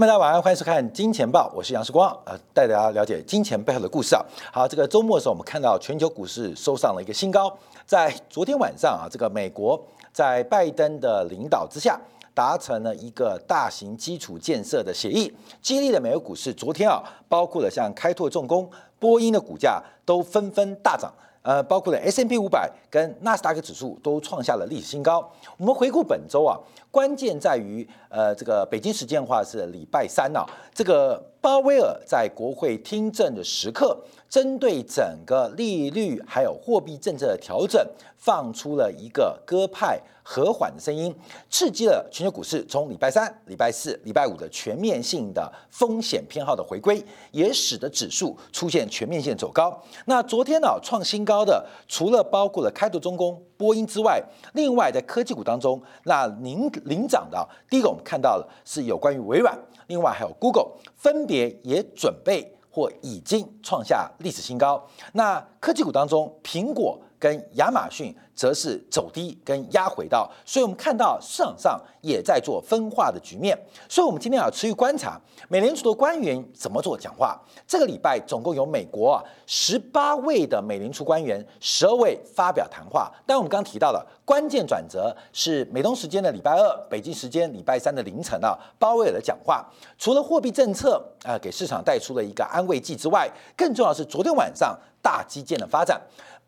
大家晚上欢迎收看《金钱报》，我是杨世光，呃，带大家了解金钱背后的故事啊。好，这个周末的时候，我们看到全球股市收上了一个新高，在昨天晚上啊，这个美国在拜登的领导之下，达成了一个大型基础建设的协议，激励了美国股市。昨天啊，包括了像开拓重工、波音的股价都纷纷大涨。呃，包括了 S M P 五百跟纳斯达克指数都创下了历史新高。我们回顾本周啊，关键在于呃，这个北京时间的话是礼拜三啊，这个鲍威尔在国会听证的时刻，针对整个利率还有货币政策的调整，放出了一个鸽派和缓的声音，刺激了全球股市从礼拜三、礼拜四、礼拜五的全面性的风险偏好的回归，也使得指数出现全面性走高。那昨天呢，创新高的除了包括了开拓中工、波音之外，另外在科技股当中，那领领涨的第一个我们看到了是有关于微软，另外还有 Google，分别也准备或已经创下历史新高。那科技股当中，苹果跟亚马逊。则是走低跟压回到，所以我们看到市场上也在做分化的局面，所以我们今天要持续观察美联储的官员怎么做讲话。这个礼拜总共有美国啊十八位的美联储官员，十二位发表谈话。但我们刚提到了关键转折是美东时间的礼拜二，北京时间礼拜三的凌晨啊，鲍威尔的讲话。除了货币政策啊给市场带出了一个安慰剂之外，更重要是昨天晚上大基建的发展，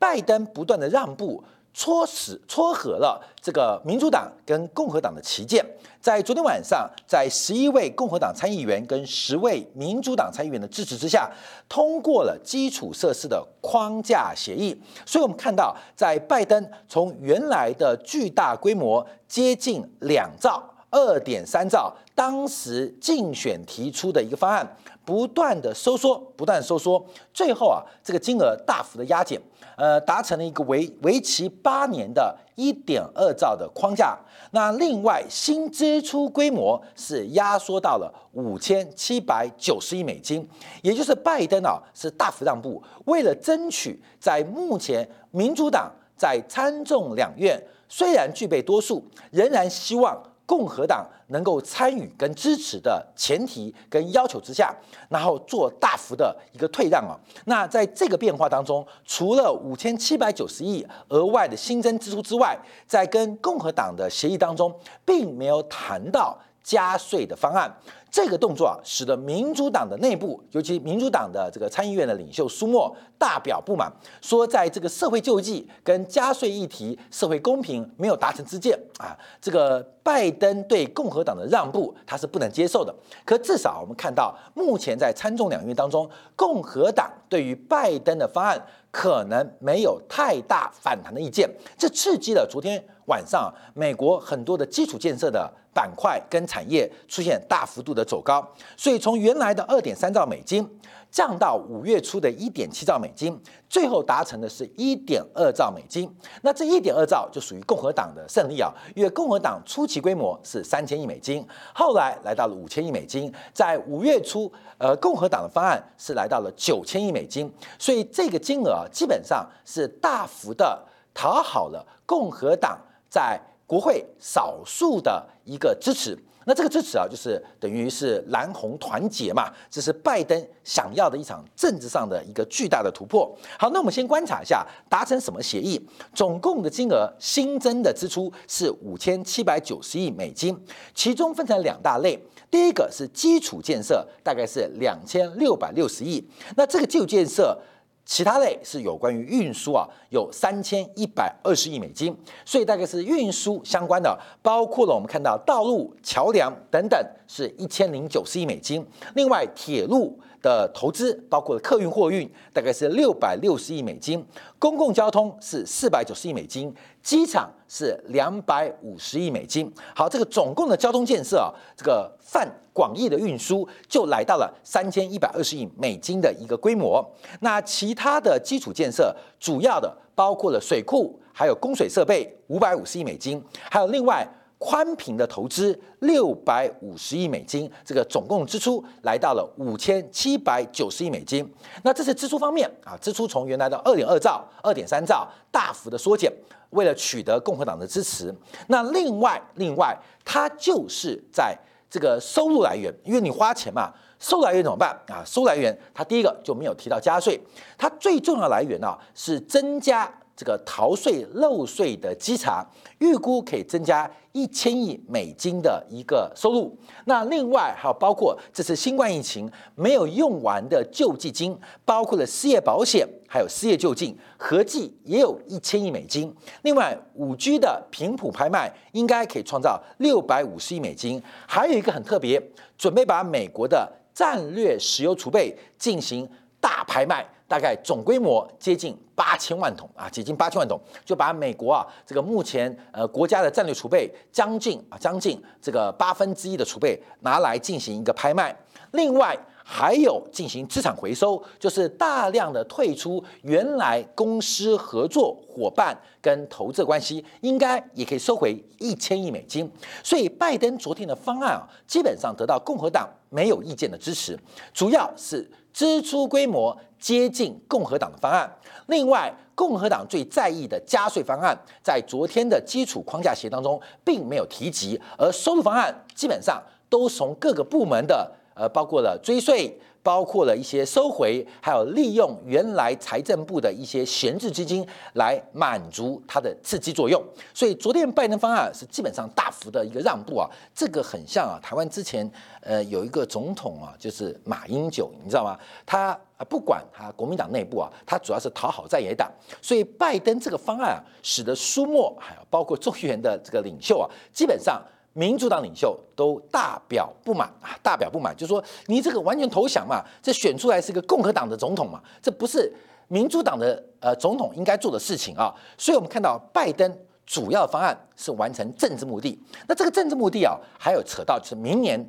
拜登不断的让步。撮使撮合了这个民主党跟共和党的旗舰，在昨天晚上，在十一位共和党参议员跟十位民主党参议员的支持之下，通过了基础设施的框架协议。所以，我们看到，在拜登从原来的巨大规模接近两兆、二点三兆，当时竞选提出的一个方案，不断的收缩，不断收缩，最后啊，这个金额大幅的压减。呃，达成了一个为为期八年的一点二兆的框架。那另外新支出规模是压缩到了五千七百九十亿美金，也就是拜登啊是大幅让步，为了争取在目前民主党在参众两院虽然具备多数，仍然希望。共和党能够参与跟支持的前提跟要求之下，然后做大幅的一个退让啊。那在这个变化当中，除了五千七百九十亿额外的新增支出之外，在跟共和党的协议当中，并没有谈到加税的方案。这个动作啊，使得民主党的内部，尤其民主党的这个参议院的领袖苏莫大表不满，说在这个社会救济跟加税议题、社会公平没有达成之间啊，这个拜登对共和党的让步他是不能接受的。可至少我们看到，目前在参众两院当中，共和党对于拜登的方案可能没有太大反弹的意见，这刺激了昨天晚上美国很多的基础建设的。板块跟产业出现大幅度的走高，所以从原来的二点三兆美金降到五月初的一点七兆美金，最后达成的是一点二兆美金。那这一点二兆就属于共和党的胜利啊，因为共和党初期规模是三千亿美金，后来来到了五千亿美金，在五月初，呃，共和党的方案是来到了九千亿美金，所以这个金额基本上是大幅的讨好了共和党在。国会少数的一个支持，那这个支持啊，就是等于是蓝红团结嘛，这是拜登想要的一场政治上的一个巨大的突破。好，那我们先观察一下达成什么协议，总共的金额新增的支出是五千七百九十亿美金，其中分成两大类，第一个是基础建设，大概是两千六百六十亿，那这个基础建设。其他类是有关于运输啊，有三千一百二十亿美金，所以大概是运输相关的，包括了我们看到道路、桥梁等等，是一千零九十亿美金。另外，铁路的投资，包括客运、货运，大概是六百六十亿美金。公共交通是四百九十亿美金，机场是两百五十亿美金。好，这个总共的交通建设啊，这个泛广义的运输就来到了三千一百二十亿美金的一个规模。那其他的基础建设，主要的包括了水库，还有供水设备五百五十亿美金，还有另外。宽频的投资六百五十亿美金，这个总共支出来到了五千七百九十亿美金。那这是支出方面啊，支出从原来的二点二兆、二点三兆大幅的缩减，为了取得共和党的支持。那另外，另外，它就是在这个收入来源，因为你花钱嘛，收入来源怎么办啊？收入来源，它第一个就没有提到加税，它最重要来源呢是增加。这个逃税漏税的稽查，预估可以增加一千亿美金的一个收入。那另外还有包括这次新冠疫情没有用完的救济金，包括了失业保险，还有失业救济，合计也有一千亿美金。另外，五 G 的频谱拍卖应该可以创造六百五十亿美金。还有一个很特别，准备把美国的战略石油储备进行大拍卖。大概总规模接近八千万桶啊，接近八千万桶，就把美国啊这个目前呃国家的战略储备将近啊将近这个八分之一的储备拿来进行一个拍卖。另外还有进行资产回收，就是大量的退出原来公司合作伙伴跟投资关系，应该也可以收回一千亿美金。所以拜登昨天的方案啊，基本上得到共和党没有意见的支持，主要是。支出规模接近共和党的方案。另外，共和党最在意的加税方案，在昨天的基础框架协议当中并没有提及，而收入方案基本上都从各个部门的，呃，包括了追税。包括了一些收回，还有利用原来财政部的一些闲置资金来满足它的刺激作用。所以昨天拜登方案是基本上大幅的一个让步啊，这个很像啊，台湾之前呃有一个总统啊，就是马英九，你知道吗？他啊不管他国民党内部啊，他主要是讨好在野党，所以拜登这个方案啊，使得苏莫还有包括众议员的这个领袖啊，基本上。民主党领袖都大表不满啊，大表不满，就说你这个完全投降嘛，这选出来是个共和党的总统嘛，这不是民主党的呃总统应该做的事情啊。所以我们看到拜登主要方案是完成政治目的，那这个政治目的啊，还有扯到就是明年。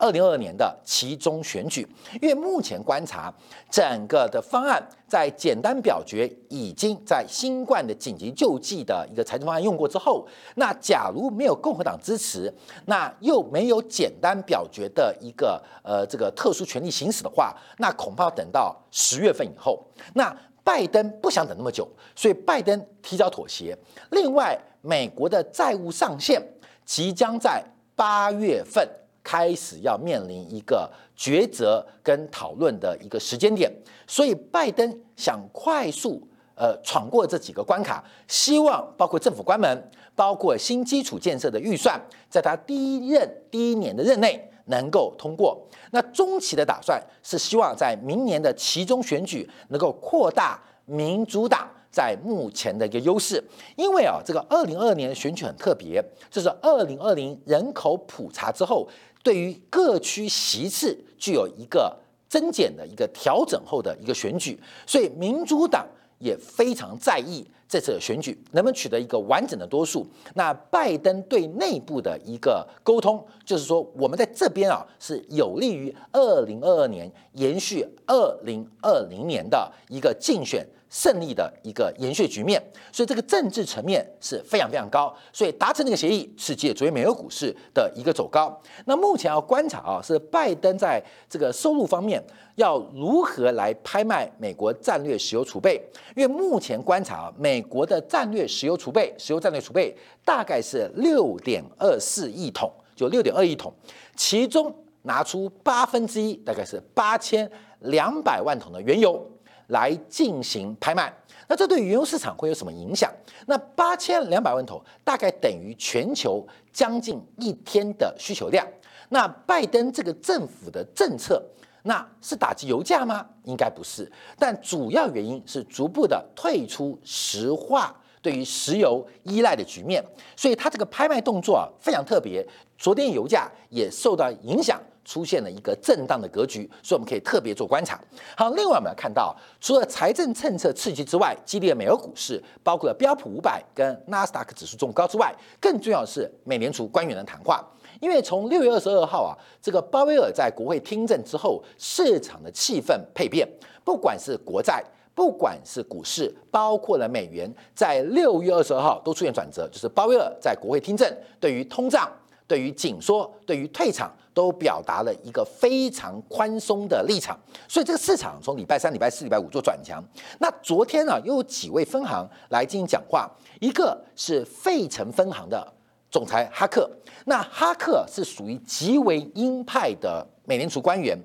二零二二年的其中选举，因为目前观察整个的方案在简单表决已经在新冠的紧急救济的一个财政方案用过之后，那假如没有共和党支持，那又没有简单表决的一个呃这个特殊权利行使的话，那恐怕等到十月份以后。那拜登不想等那么久，所以拜登提早妥协。另外，美国的债务上限即将在八月份。开始要面临一个抉择跟讨论的一个时间点，所以拜登想快速呃闯过这几个关卡，希望包括政府关门，包括新基础建设的预算，在他第一任第一年的任内能够通过。那中期的打算是希望在明年的其中选举能够扩大民主党在目前的一个优势，因为啊这个二零二二年的选举很特别，这是二零二零人口普查之后。对于各区席次具有一个增减的一个调整后的一个选举，所以民主党也非常在意这次的选举能不能取得一个完整的多数。那拜登对内部的一个沟通，就是说我们在这边啊是有利于二零二二年延续二零二零年的一个竞选。胜利的一个延续局面，所以这个政治层面是非常非常高，所以达成这个协议，刺激了昨天美国股市的一个走高。那目前要观察啊，是拜登在这个收入方面要如何来拍卖美国战略石油储备？因为目前观察啊，美国的战略石油储备，石油战略储备大概是六点二四亿桶，就六点二亿桶，其中拿出八分之一，大概是八千两百万桶的原油。来进行拍卖，那这对原油市场会有什么影响？那八千两百万桶大概等于全球将近一天的需求量。那拜登这个政府的政策，那是打击油价吗？应该不是，但主要原因是逐步的退出石化对于石油依赖的局面，所以它这个拍卖动作啊非常特别。昨天油价也受到影响。出现了一个震荡的格局，所以我们可以特别做观察。好，另外我们要看到，除了财政政策刺激之外，激励了美国股市，包括了标普五百跟纳斯达克指数中高之外，更重要的是美联储官员的谈话。因为从六月二十二号啊，这个鲍威尔在国会听证之后，市场的气氛配变，不管是国债，不管是股市，包括了美元，在六月二十二号都出现转折，就是鲍威尔在国会听证，对于通胀。对于紧缩，对于退场，都表达了一个非常宽松的立场，所以这个市场从礼拜三、礼拜四、礼拜五做转强。那昨天呢，又有几位分行来进行讲话，一个是费城分行的总裁哈克。那哈克是属于极为鹰派的美联储官员，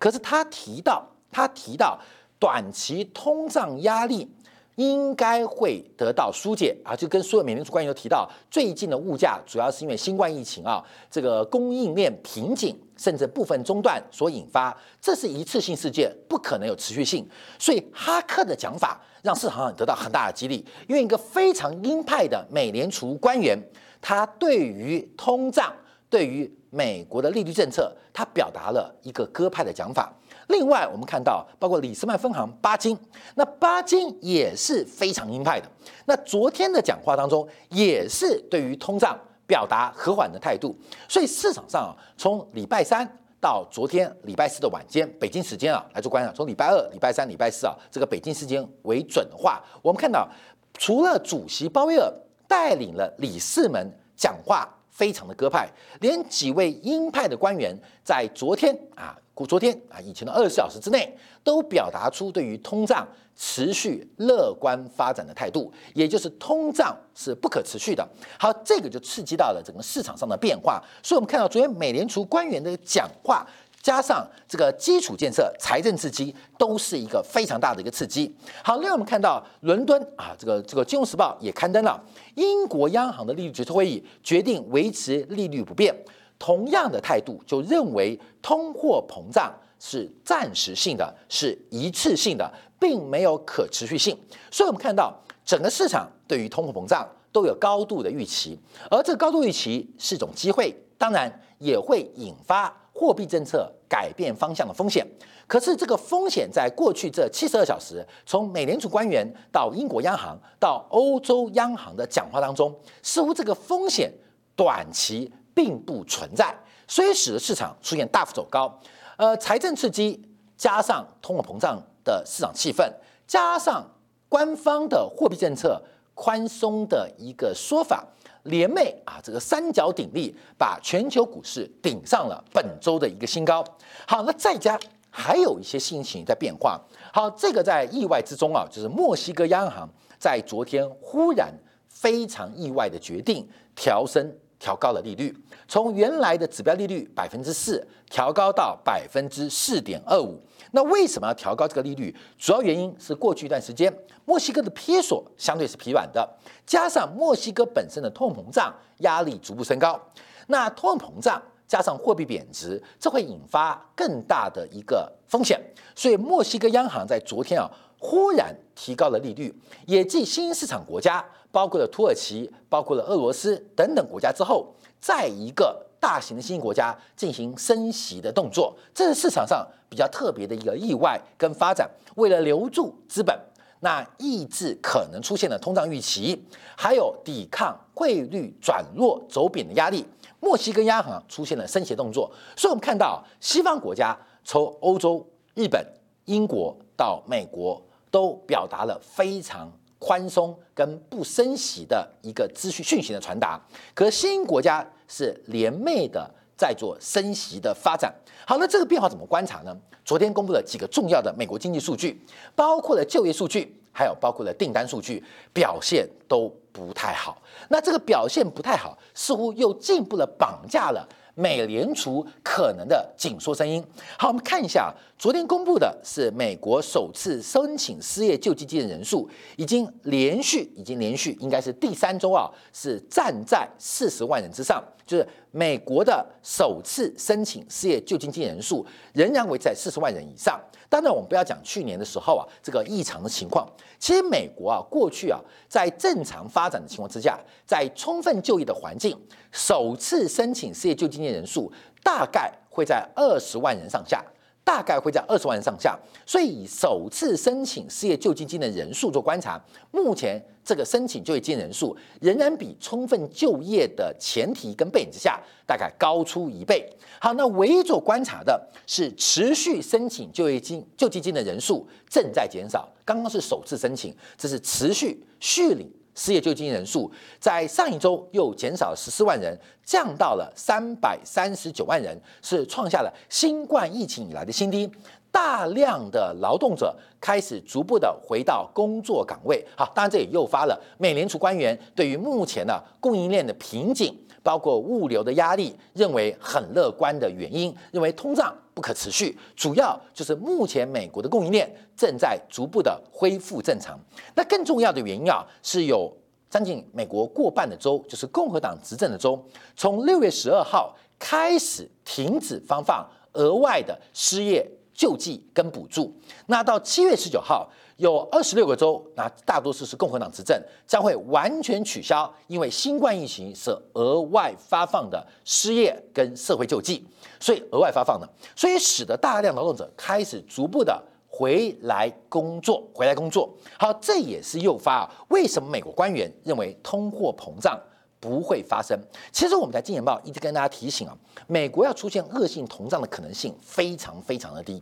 可是他提到，他提到短期通胀压力。应该会得到疏解啊，就跟所有美联储官员都提到，最近的物价主要是因为新冠疫情啊，这个供应链瓶颈甚至部分中断所引发，这是一次性事件，不可能有持续性。所以哈克的讲法让市场上得到很大的激励，因为一个非常鹰派的美联储官员，他对于通胀，对于美国的利率政策，他表达了一个鸽派的讲法。另外，我们看到包括里斯曼分行巴金，那巴金也是非常鹰派的。那昨天的讲话当中，也是对于通胀表达和缓的态度。所以市场上啊，从礼拜三到昨天礼拜四的晚间，北京时间啊来做观察。从礼拜二、礼拜三、礼拜四啊，这个北京时间为准的话，我们看到除了主席鲍威尔带领了理事们讲话非常的鸽派，连几位鹰派的官员在昨天啊。昨天啊，以前的二十四小时之内，都表达出对于通胀持续乐观发展的态度，也就是通胀是不可持续的。好，这个就刺激到了整个市场上的变化。所以，我们看到昨天美联储官员的讲话，加上这个基础建设、财政刺激，都是一个非常大的一个刺激。好，另外我们看到伦敦啊，这个这个《金融时报》也刊登了英国央行的利率决策会议决定维持利率不变。同样的态度，就认为通货膨胀是暂时性的，是一次性的，并没有可持续性。所以，我们看到整个市场对于通货膨胀都有高度的预期，而这高度预期是种机会，当然也会引发货币政策改变方向的风险。可是，这个风险在过去这七十二小时，从美联储官员到英国央行到欧洲央行的讲话当中，似乎这个风险短期。并不存在，所以使得市场出现大幅走高。呃，财政刺激加上通货膨胀的市场气氛，加上官方的货币政策宽松的一个说法，联袂啊，这个三角鼎立，把全球股市顶上了本周的一个新高。好，那再加还有一些心情在变化。好，这个在意外之中啊，就是墨西哥央行在昨天忽然非常意外的决定调升。调高了利率，从原来的指标利率百分之四调高到百分之四点二五。那为什么要调高这个利率？主要原因是过去一段时间，墨西哥的撇索相对是疲软的，加上墨西哥本身的通膨胀压力逐步升高。那通膨胀加上货币贬值，这会引发更大的一个风险。所以墨西哥央行在昨天啊，忽然提高了利率，也继新兴市场国家。包括了土耳其，包括了俄罗斯等等国家之后，在一个大型的新兴国家进行升息的动作，这是市场上比较特别的一个意外跟发展。为了留住资本，那抑制可能出现的通胀预期，还有抵抗汇率转弱走贬的压力，墨西哥央行出现了升息动作。所以，我们看到西方国家从欧洲、日本、英国到美国，都表达了非常。宽松跟不升息的一个资讯讯息的传达，可是新兴国家是联袂的在做升息的发展。好，那这个变化怎么观察呢？昨天公布了几个重要的美国经济数据，包括了就业数据，还有包括了订单数据，表现都不太好。那这个表现不太好，似乎又进一步的绑架了。美联储可能的紧缩声音。好，我们看一下，昨天公布的是美国首次申请失业救济金的人数，已经连续，已经连续，应该是第三周啊，是站在四十万人之上，就是美国的首次申请失业救济金人数仍然维持在四十万人以上。当然，我们不要讲去年的时候啊，这个异常的情况。其实美国啊，过去啊，在正常发展的情况之下，在充分就业的环境，首次申请失业救济金人数大概会在二十万人上下。大概会在二十万人上下，所以以首次申请失业救济金的人数做观察，目前这个申请就业金人数仍然比充分就业的前提跟背景之下，大概高出一倍。好，那唯一做观察的是持续申请就业金救济金的人数正在减少，刚刚是首次申请，这是持续续领。失业救济金人数在上一周又减少了十四万人，降到了三百三十九万人，是创下了新冠疫情以来的新低。大量的劳动者开始逐步的回到工作岗位。好，当然这也诱发了美联储官员对于目前的供应链的瓶颈，包括物流的压力，认为很乐观的原因，认为通胀不可持续，主要就是目前美国的供应链正在逐步的恢复正常。那更重要的原因啊，是有将近美国过半的州，就是共和党执政的州，从六月十二号开始停止发放额外的失业。救济跟补助，那到七月十九号，有二十六个州，那大多数是共和党执政，将会完全取消因为新冠疫情是额外发放的失业跟社会救济，所以额外发放的，所以使得大量劳动者开始逐步的回来工作，回来工作。好，这也是诱发啊，为什么美国官员认为通货膨胀？不会发生。其实我们在《金钱报》一直跟大家提醒啊，美国要出现恶性通胀的可能性非常非常的低，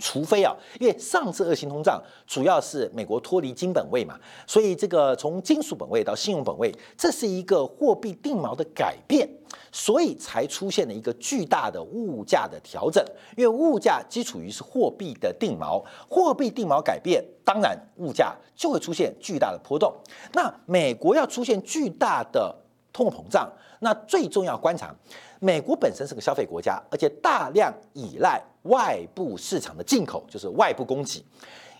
除非啊，因为上次恶性通胀主要是美国脱离金本位嘛，所以这个从金属本位到信用本位，这是一个货币定锚的改变。所以才出现了一个巨大的物价的调整，因为物价基础于是货币的定锚，货币定锚改变，当然物价就会出现巨大的波动。那美国要出现巨大的通货膨胀，那最重要观察，美国本身是个消费国家，而且大量依赖外部市场的进口，就是外部供给。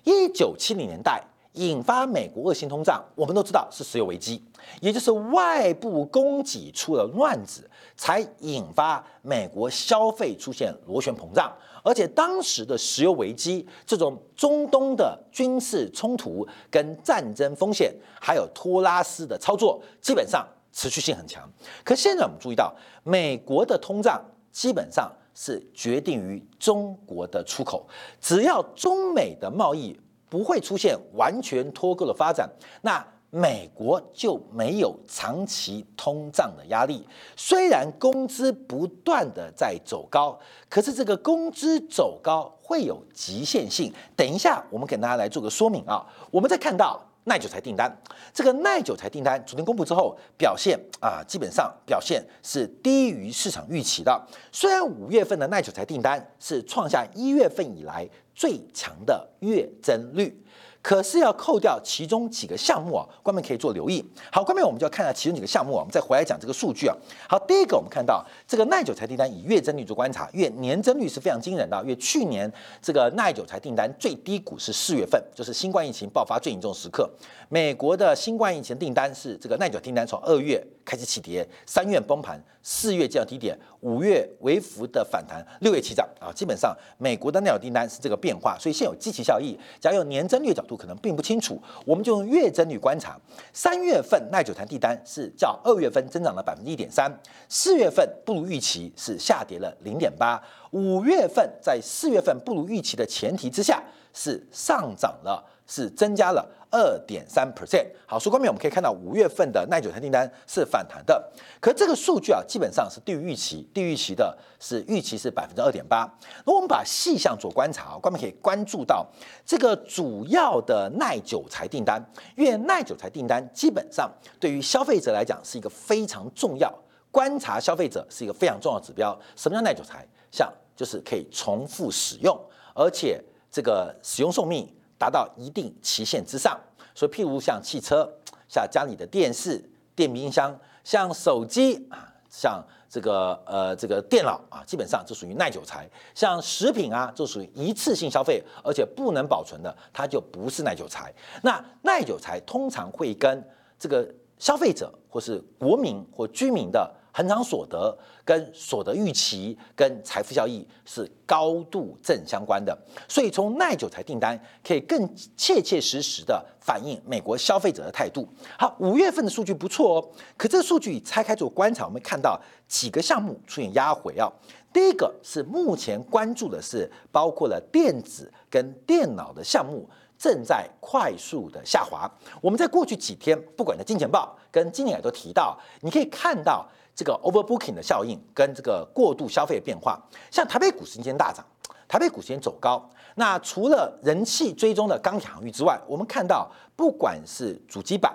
一九七零年代。引发美国恶性通胀，我们都知道是石油危机，也就是外部供给出了乱子，才引发美国消费出现螺旋膨胀。而且当时的石油危机，这种中东的军事冲突跟战争风险，还有托拉斯的操作，基本上持续性很强。可现在我们注意到，美国的通胀基本上是决定于中国的出口，只要中美的贸易。不会出现完全脱钩的发展，那美国就没有长期通胀的压力。虽然工资不断的在走高，可是这个工资走高会有极限性。等一下，我们给大家来做个说明啊。我们再看到耐久材订单，这个耐久材订单昨天公布之后，表现啊，基本上表现是低于市场预期的。虽然五月份的耐久材订单是创下一月份以来。最强的月增率，可是要扣掉其中几个项目啊，观众可以做留意。好，观众我们就要看到其中几个项目啊，我们再回来讲这个数据啊。好，第一个我们看到这个耐久材订单以月增率做观察，月年增率是非常惊人的。因为去年这个耐久材订单最低谷是四月份，就是新冠疫情爆发最严重时刻。美国的新冠疫情订单是这个耐久订单从二月开始起跌，三月崩盘，四月降低点，五月微幅的反弹，六月起涨啊。基本上美国的耐久订单是这个变。化，所以现有积极效益。假如用年增率角度，可能并不清楚，我们就用月增率观察。三月份耐久材订单是较二月份增长了百分之一点三，四月份不如预期，是下跌了零点八。五月份在四月份不如预期的前提之下，是上涨了。是增加了二点三 percent。好，所以关面我们可以看到五月份的耐久材订单是反弹的，可这个数据啊，基本上是低于预期，低于预期的是预期是百分之二点八。那我们把细项做观察，关面可以关注到这个主要的耐久材订单，因为耐久材订单基本上对于消费者来讲是一个非常重要，观察消费者是一个非常重要指标。什么叫耐久材？像就是可以重复使用，而且这个使用寿命。达到一定期限之上，所以譬如像汽车、像家里的电视、电冰箱、像手机啊、像这个呃这个电脑啊，基本上就属于耐久材。像食品啊，就属于一次性消费，而且不能保存的，它就不是耐久材。那耐久材通常会跟这个消费者或是国民或居民的。恒常所得跟所得预期跟财富效益是高度正相关的，所以从耐久材订单可以更切切实实的反映美国消费者的态度。好，五月份的数据不错哦，可这个数据拆开做观察，我们看到几个项目出现压回啊。第一个是目前关注的是包括了电子跟电脑的项目正在快速的下滑。我们在过去几天，不管在金钱报跟今年都提到，你可以看到。这个 overbooking 的效应跟这个过度消费的变化，像台北股市今天大涨，台北股市今天走高。那除了人气追踪的钢铁行业之外，我们看到不管是主机板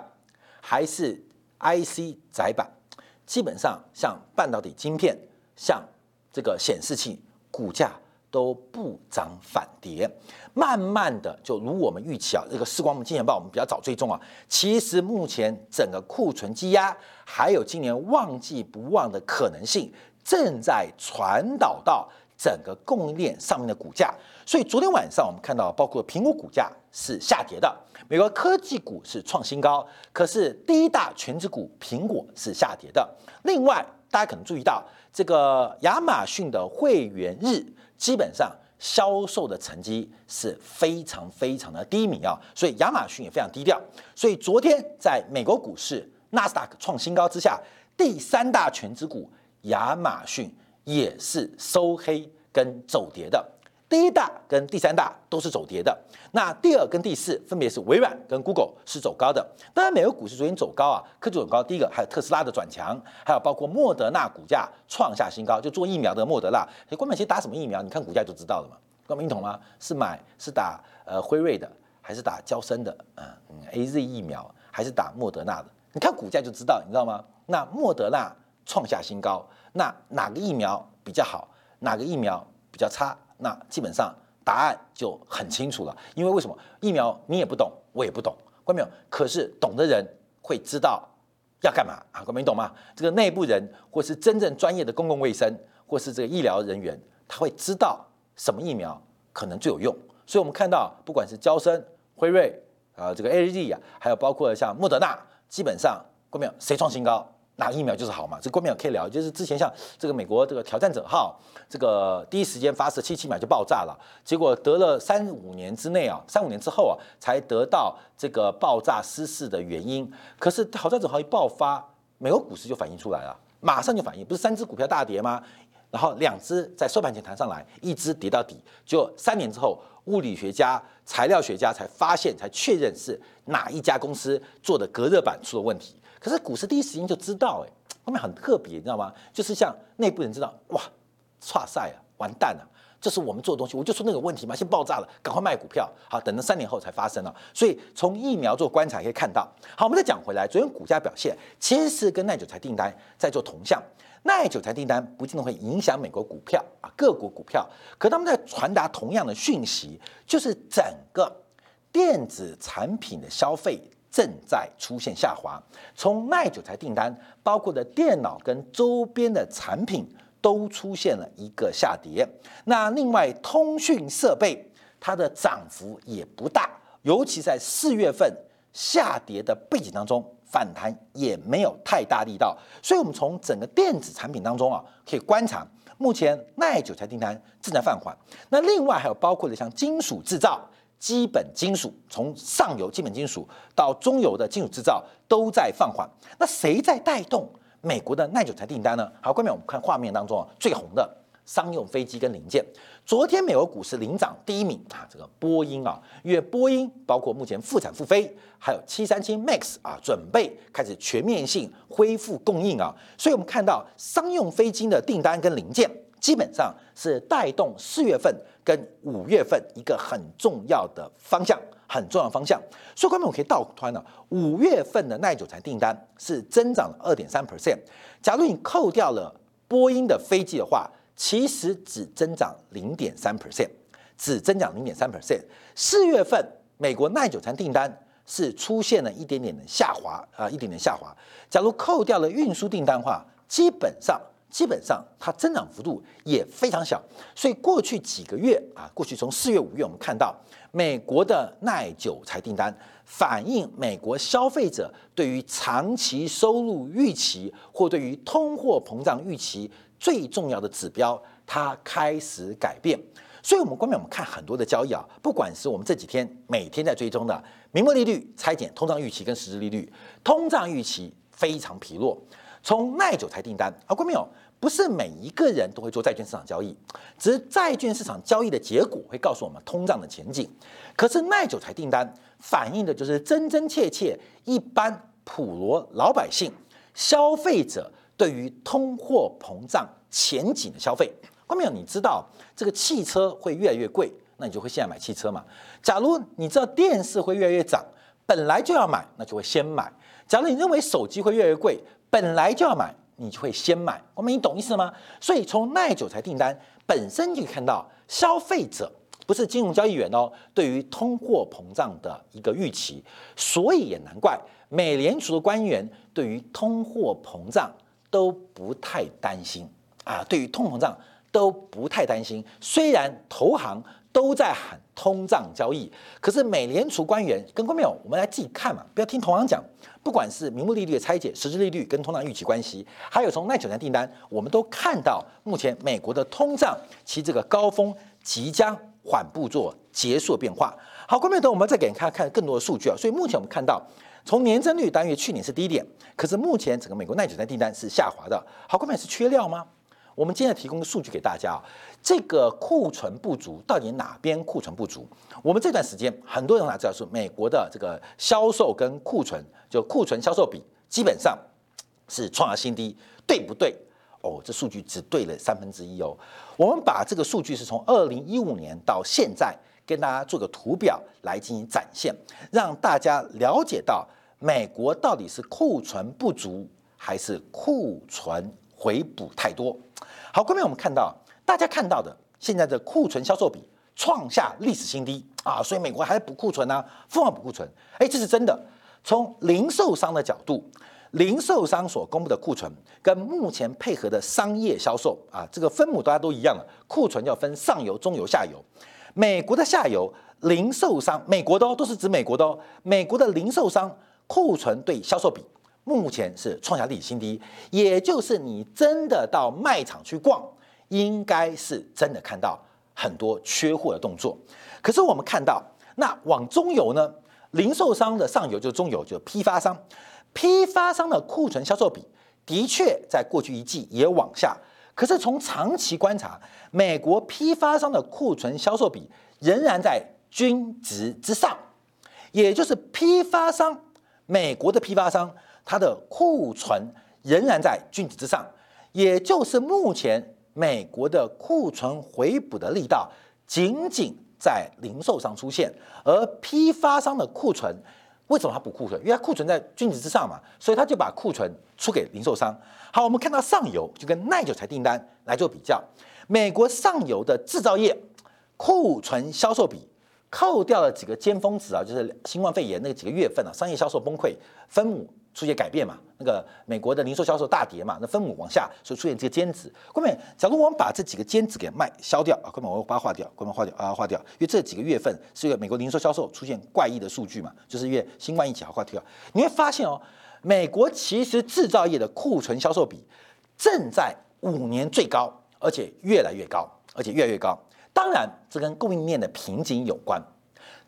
还是 IC 载板，基本上像半导体晶片、像这个显示器，股价都不涨反跌，慢慢的就如我们预期啊，这个视光我们金钱豹我们比较早追踪啊，其实目前整个库存积压，还有今年旺季不旺的可能性，正在传导到整个供应链上面的股价。所以昨天晚上我们看到，包括苹果股价是下跌的，美国科技股是创新高，可是第一大全职股苹果是下跌的。另外，大家可能注意到这个亚马逊的会员日。基本上销售的成绩是非常非常的低迷啊，所以亚马逊也非常低调。所以昨天在美国股市纳斯达克创新高之下，第三大全指股亚马逊也是收黑跟走跌的。第一大跟第三大都是走跌的，那第二跟第四分别是微软跟 Google 是走高的。当然，美国股市昨天走高啊，科技走高。第一个还有特斯拉的转强，还有包括莫德纳股价创下新高，就做疫苗的莫德纳。你关键其实打什么疫苗，你看股价就知道了嘛。关明懂吗？是买是打呃辉瑞的，还是打交生的？嗯，A Z 疫苗还是打莫德纳的？你看股价就知道，你知道吗？那莫德纳创下新高，那哪个疫苗比较好？哪个疫苗比较差？那基本上答案就很清楚了，因为为什么疫苗你也不懂，我也不懂，关没有？可是懂的人会知道要干嘛啊？关没懂吗？这个内部人或是真正专业的公共卫生或是这个医疗人员，他会知道什么疫苗可能最有用。所以我们看到，不管是交生、辉瑞啊，这个 A Z 啊，还有包括像莫德纳，基本上关没有谁创新高？哪个疫苗就是好嘛？这郭明友可以聊，就是之前像这个美国这个挑战者号，这个第一时间发射七七秒就爆炸了，结果得了三五年之内啊，三五年之后啊，才得到这个爆炸失事的原因。可是挑战者号一爆发，美国股市就反映出来了，马上就反应，不是三只股票大跌吗？然后两只在收盘前弹上来，一只跌到底，就三年之后，物理学家、材料学家才发现，才确认是哪一家公司做的隔热板出了问题。可是股市第一时间就知道，哎，后面很特别，你知道吗？就是像内部人知道，哇，差赛啊，完蛋了，这是我们做的东西，我就说那个问题嘛，先爆炸了，赶快卖股票，好，等到三年后才发生了。所以从疫苗做观察可以看到，好，我们再讲回来，昨天股价表现其实是跟耐久材订单在做同向，耐久材订单不见得会影响美国股票啊，各国股票，可他们在传达同样的讯息，就是整个电子产品的消费。正在出现下滑，从耐久材订单，包括的电脑跟周边的产品都出现了一个下跌。那另外，通讯设备它的涨幅也不大，尤其在四月份下跌的背景当中，反弹也没有太大力道。所以，我们从整个电子产品当中啊，可以观察，目前耐久材订单正在放缓。那另外还有包括的像金属制造。基本金属从上游基本金属到中游的金属制造都在放缓，那谁在带动美国的耐久材订单呢？好，下面我们看画面当中啊，最红的商用飞机跟零件。昨天美国股市领涨第一名啊，这个波音啊，因为波音包括目前复产复飞，还有七三七 MAX 啊，准备开始全面性恢复供应啊，所以我们看到商用飞机的订单跟零件。基本上是带动四月份跟五月份一个很重要的方向，很重要方向。所以，观众可以倒推呢，五月份的耐久材订单是增长了二点三 percent。假如你扣掉了波音的飞机的话，其实只增长零点三 percent，只增长零点三 percent。四月份美国耐久材订单是出现了一点点的下滑啊，一点点下滑。假如扣掉了运输订单的话，基本上。基本上它增长幅度也非常小，所以过去几个月啊，过去从四月、五月，我们看到美国的耐久材订单反映美国消费者对于长期收入预期或对于通货膨胀预期最重要的指标，它开始改变。所以，我们光面我们看很多的交易啊，不管是我们这几天每天在追踪的明末利率拆减通胀预期跟实质利率，通胀预期非常疲弱。从耐久才订单啊，观众有？不是每一个人都会做债券市场交易，只是债券市场交易的结果会告诉我们通胀的前景。可是耐久才订单反映的就是真真切切一般普罗老百姓消费者对于通货膨胀前景的消费。关明，你知道这个汽车会越来越贵，那你就会现在买汽车嘛？假如你知道电视会越来越涨，本来就要买，那就会先买。假如你认为手机会越来越贵，本来就要买。你就会先买。我们你懂意思吗？所以从耐久材订单本身就可以看到，消费者不是金融交易员哦，对于通货膨胀的一个预期，所以也难怪美联储的官员对于通货膨胀都不太担心啊，对于通膨胀都不太担心。虽然投行都在喊通胀交易，可是美联储官员跟官没有，我们来自己看嘛，不要听同行讲。不管是名目利率的拆解、实质利率跟通胀预期关系，还有从耐久材订单，我们都看到目前美国的通胀其这个高峰即将缓步做结束变化。好，关众朋我们再给你看看更多的数据啊。所以目前我们看到，从年增率单月去年是低点，可是目前整个美国耐久材订单是下滑的。好，关众是缺料吗？我们今天提供的数据给大家啊，这个库存不足到底哪边库存不足？我们这段时间很多人哪知道是美国的这个销售跟库存，就库存销售比基本上是创下新低，对不对？哦，这数据只对了三分之一哦。我们把这个数据是从二零一五年到现在跟大家做个图表来进行展现，让大家了解到美国到底是库存不足还是库存回补太多。好，后面我们看到，大家看到的现在的库存销售比创下历史新低啊，所以美国还在补库存呢，疯狂补库存。哎，这是真的。从零售商的角度，零售商所公布的库存跟目前配合的商业销售啊，这个分母大家都一样了，库存要分上游、中游、下游。美国的下游零售商，美国的哦，都是指美国的哦，美国的零售商库存对销售比。目前是创下历史新低，也就是你真的到卖场去逛，应该是真的看到很多缺货的动作。可是我们看到，那往中游呢？零售商的上游就是中游，就是批发商。批发商的库存销售比的确在过去一季也往下，可是从长期观察，美国批发商的库存销售比仍然在均值之上，也就是批发商，美国的批发商。它的库存仍然在均值之上，也就是目前美国的库存回补的力道仅仅在零售商出现，而批发商的库存为什么它补库存？因为它库存在均值之上嘛，所以他就把库存出给零售商。好，我们看到上游就跟耐久材订单来做比较，美国上游的制造业库存销售比扣掉了几个尖峰值啊，就是新冠肺炎那几个月份啊，商业销售崩溃分母。出现改变嘛？那个美国的零售销售大跌嘛？那分母往下，所以出现这个尖子。后面，假如我们把这几个尖子给卖消掉啊，后面我把它划掉，后面划掉啊，划掉，因为这几个月份是因为美国零售销售出现怪异的数据嘛，就是因为新冠疫情，好划掉。你会发现哦，美国其实制造业的库存销售比正在五年最高，而且越来越高，而且越来越高。当然，这跟供应链的瓶颈有关。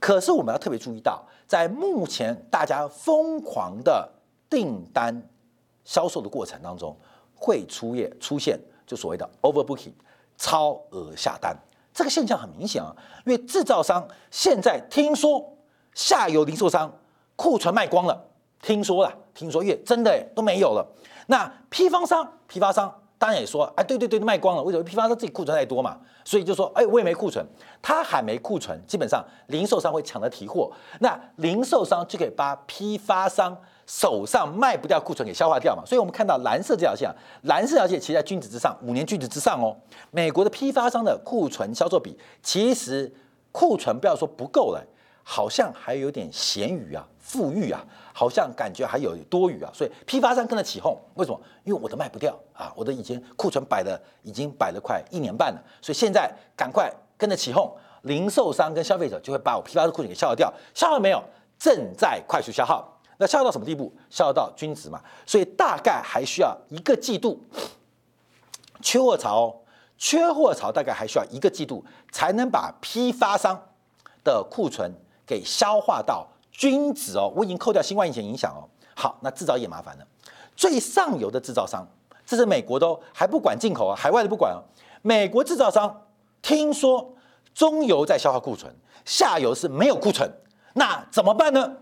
可是我们要特别注意到，在目前大家疯狂的。订单销售的过程当中，会出现出现就所谓的 overbooking 超额下单，这个现象很明显啊，因为制造商现在听说下游零售商库存卖光了，听说了，听说月真的都没有了。那批发商批发商当然也说，哎，对对对，卖光了，为什么批发商自己库存太多嘛？所以就说，哎，我也没库存，他还没库存，基本上零售商会抢着提货，那零售商就可以把批发商。手上卖不掉库存给消化掉嘛，所以我们看到蓝色这条线，啊蓝色这条线其实在均值之上，五年均值之上哦。美国的批发商的库存销售比，其实库存不要说不够了，好像还有点咸鱼啊，富裕啊，好像感觉还有多余啊，所以批发商跟着起哄，为什么？因为我的卖不掉啊，我的已经库存摆了，已经摆了快一年半了，所以现在赶快跟着起哄，零售商跟消费者就会把我批发的库存给消耗掉，消耗没有？正在快速消耗。那消耗到什么地步？消耗到均值嘛，所以大概还需要一个季度缺货潮，缺货潮大概还需要一个季度才能把批发商的库存给消化到均值哦。我已经扣掉新冠疫情影响哦。好，那制造业麻烦了，最上游的制造商，这是美国的哦，还不管进口啊，海外的不管哦。美国制造商听说中游在消化库存，下游是没有库存，那怎么办呢？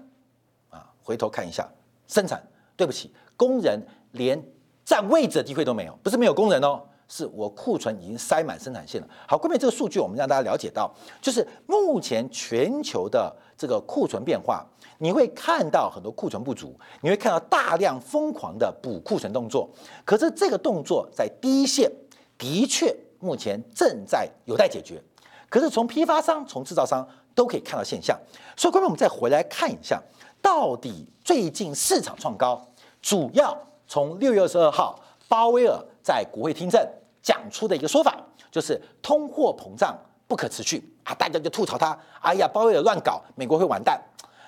回头看一下生产，对不起，工人连占位置的机会都没有，不是没有工人哦，是我库存已经塞满生产线了。好，关键这个数据我们让大家了解到，就是目前全球的这个库存变化，你会看到很多库存不足，你会看到大量疯狂的补库存动作。可是这个动作在第一线的确目前正在有待解决。可是从批发商、从制造商都可以看到现象。所以，各位我们再回来看一下，到底最近市场创高，主要从六月二十二号鲍威尔在国会听证讲出的一个说法，就是通货膨胀不可持续啊，大家就吐槽他，哎呀，鲍威尔乱搞，美国会完蛋。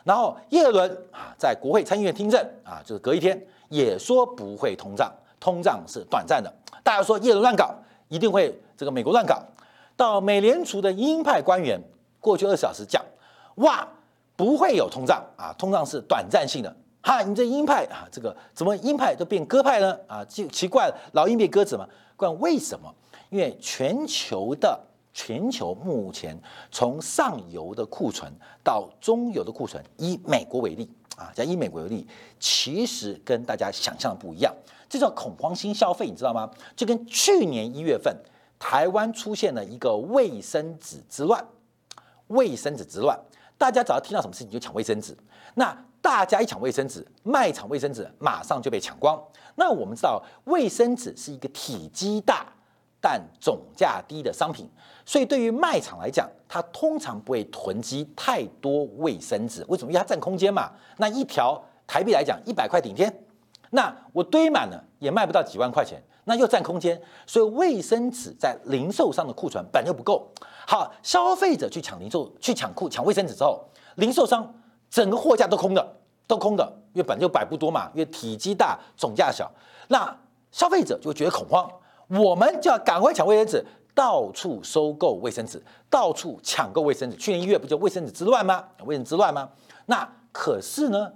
然后耶伦啊，在国会参议院听证啊，就是隔一天也说不会通胀，通胀是短暂的。大家说耶伦乱搞，一定会这个美国乱搞。到美联储的鹰派官员过去二十小时讲，哇，不会有通胀啊，通胀是短暂性的。哈，你这鹰派啊，这个怎么鹰派都变鸽派呢？啊，就奇怪了，老鹰变鸽子嘛？关为什么？因为全球的全球目前从上游的库存到中游的库存，以美国为例啊，讲以美国为例，其实跟大家想象的不一样。这叫恐慌性消费，你知道吗？就跟去年一月份台湾出现了一个卫生纸之乱，卫生纸之乱，大家只要听到什么事情就抢卫生纸，那。大家一抢卫生纸，卖场卫生纸马上就被抢光。那我们知道，卫生纸是一个体积大但总价低的商品，所以对于卖场来讲，它通常不会囤积太多卫生纸。为什么？因为它占空间嘛。那一条台币来讲，一百块顶天，那我堆满了也卖不到几万块钱，那又占空间。所以卫生纸在零售商的库存本就不够。好，消费者去抢零售、去抢库、抢卫生纸之后，零售商。整个货架都空的，都空的，因为本来就摆不多嘛，因为体积大，总价小，那消费者就觉得恐慌，我们就要赶快抢卫生纸，到处收购卫生纸，到处抢购卫生纸。去年一月不就卫生纸之乱吗？卫生纸之乱吗？那可是呢，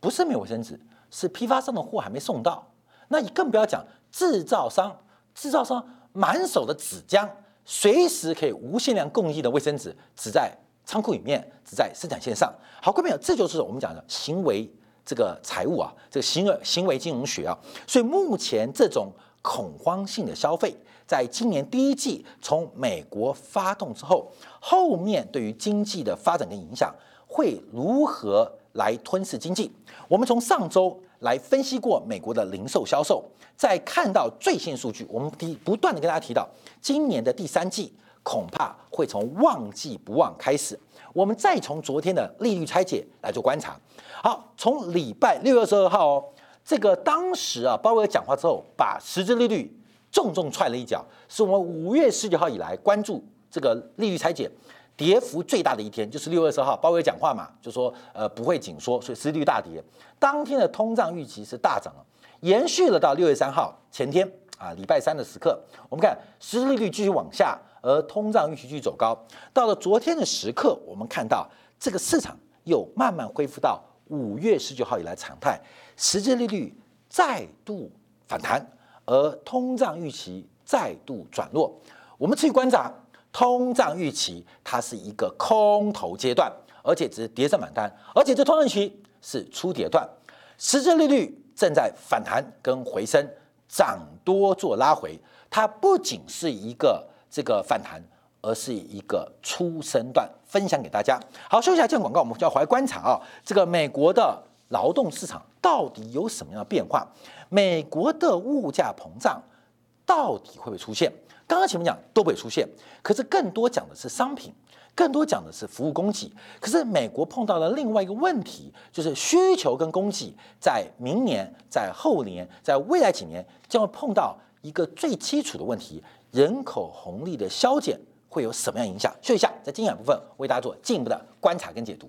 不是没有卫生纸，是批发商的货还没送到。那你更不要讲制造商，制造商满手的纸浆，随时可以无限量供应的卫生纸，只在。仓库里面只在生产线上。好，各位朋友，这就是我们讲的行为这个财务啊，这个行为行为金融学啊。所以目前这种恐慌性的消费，在今年第一季从美国发动之后，后面对于经济的发展跟影响会如何来吞噬经济？我们从上周来分析过美国的零售销售，在看到最新数据，我们提不断的跟大家提到，今年的第三季。恐怕会从旺季不忘开始。我们再从昨天的利率拆解来做观察。好，从礼拜六月二十二号哦，这个当时啊，鲍威尔讲话之后，把实质利率重重踹了一脚，是我们五月十九号以来关注这个利率拆解跌幅最大的一天，就是六月二十号，鲍威尔讲话嘛，就说呃不会紧缩，所以实质率大跌。当天的通胀预期是大涨了，延续了到六月三号前天啊，礼拜三的时刻，我们看实际利率继续往下。而通胀预期继续走高，到了昨天的时刻，我们看到这个市场又慢慢恢复到五月十九号以来常态，实际利率再度反弹，而通胀预期再度转弱。我们持续观察通胀预期，它是一个空头阶段，而且只是跌升反弹，而且这通胀期是初跌段，实质利率正在反弹跟回升，涨多做拉回，它不仅是一个。这个反弹，而是一个初升段，分享给大家。好，休息一下，见广告，我们就要回来观察啊，这个美国的劳动市场到底有什么样的变化？美国的物价膨胀到底会不会出现？刚刚前面讲都会出现，可是更多讲的是商品，更多讲的是服务供给。可是美国碰到了另外一个问题，就是需求跟供给在明年、在后年、在未来几年将会碰到一个最基础的问题。人口红利的消减会有什么样影响？休息一下，在精选部分为大家做进一步的观察跟解读。